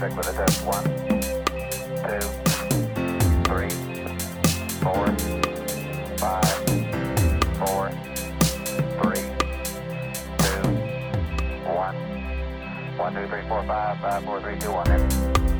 contact with a test. One, two, three, four, five, four, three, two, one. One, two, three, four, five, five, four, three, two, one.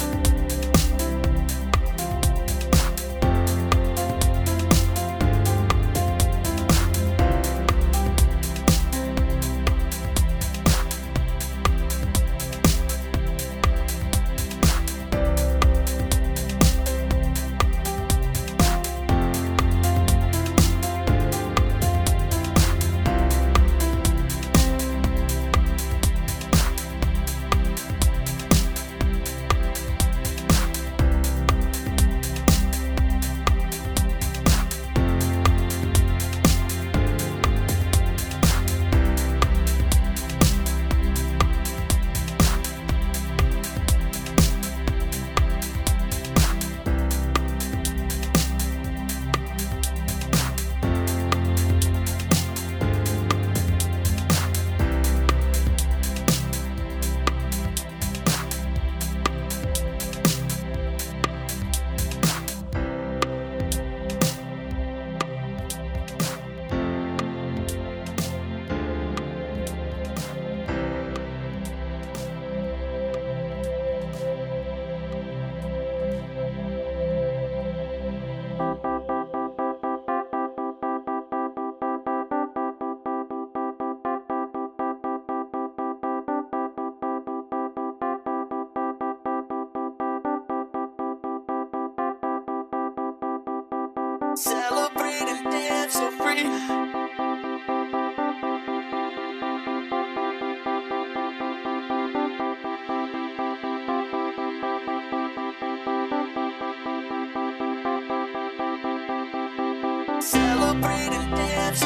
Celebrate and dance